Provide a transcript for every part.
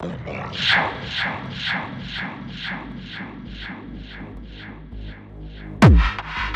Thank you.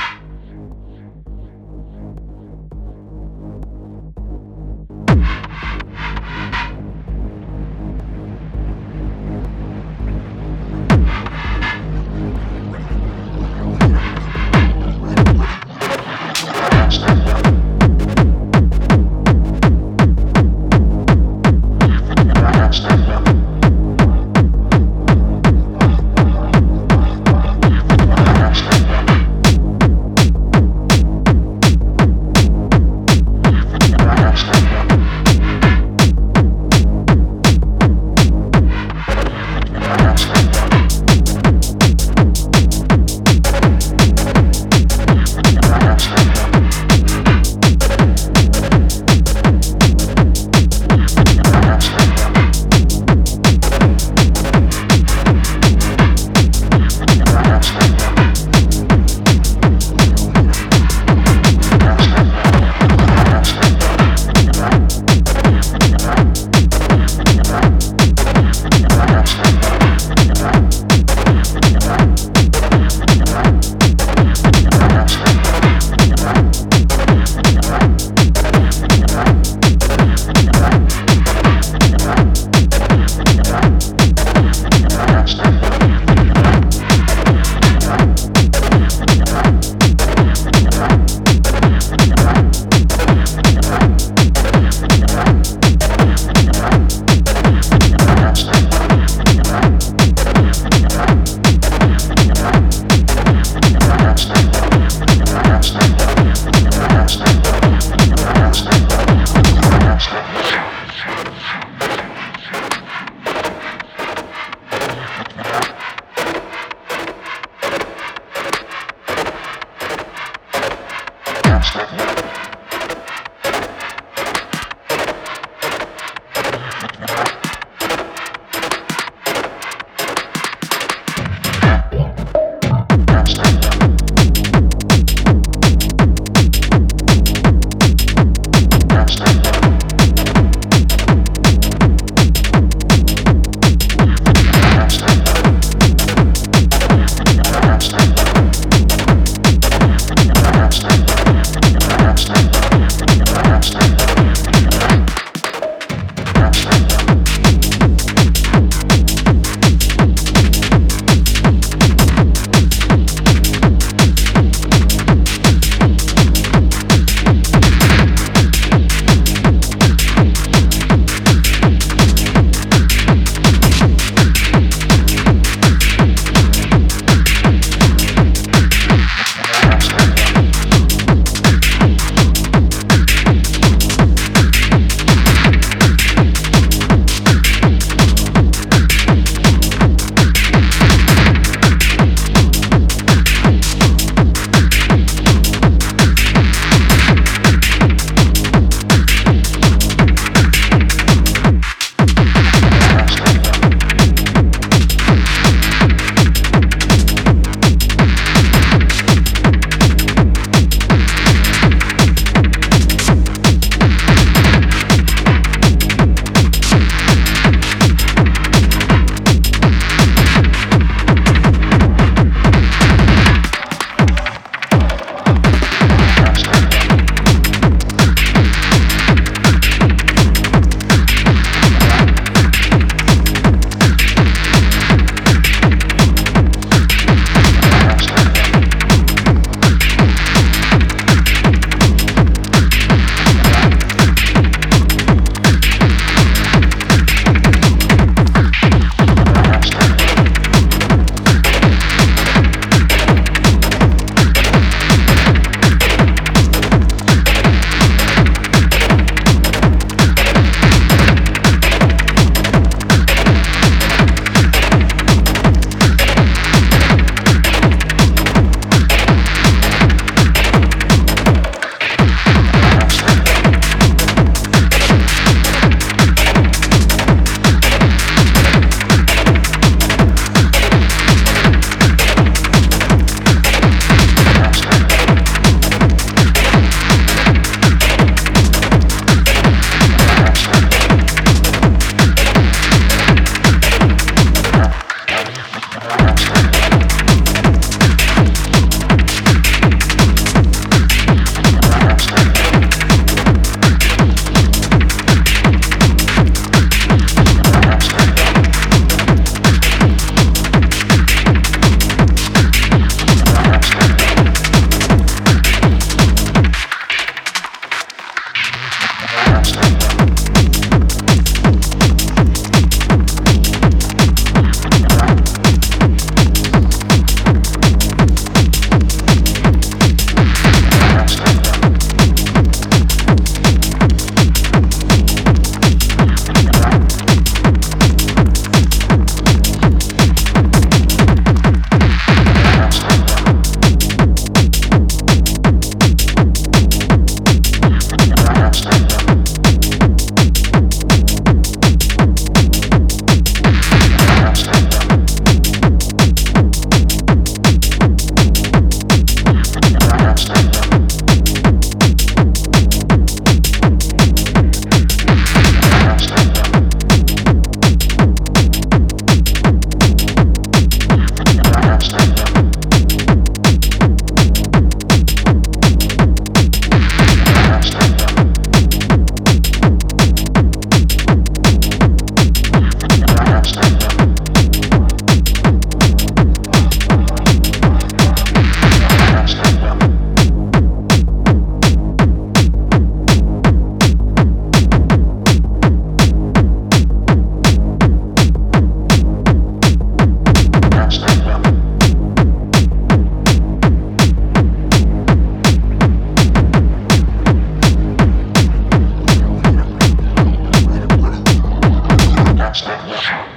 Monster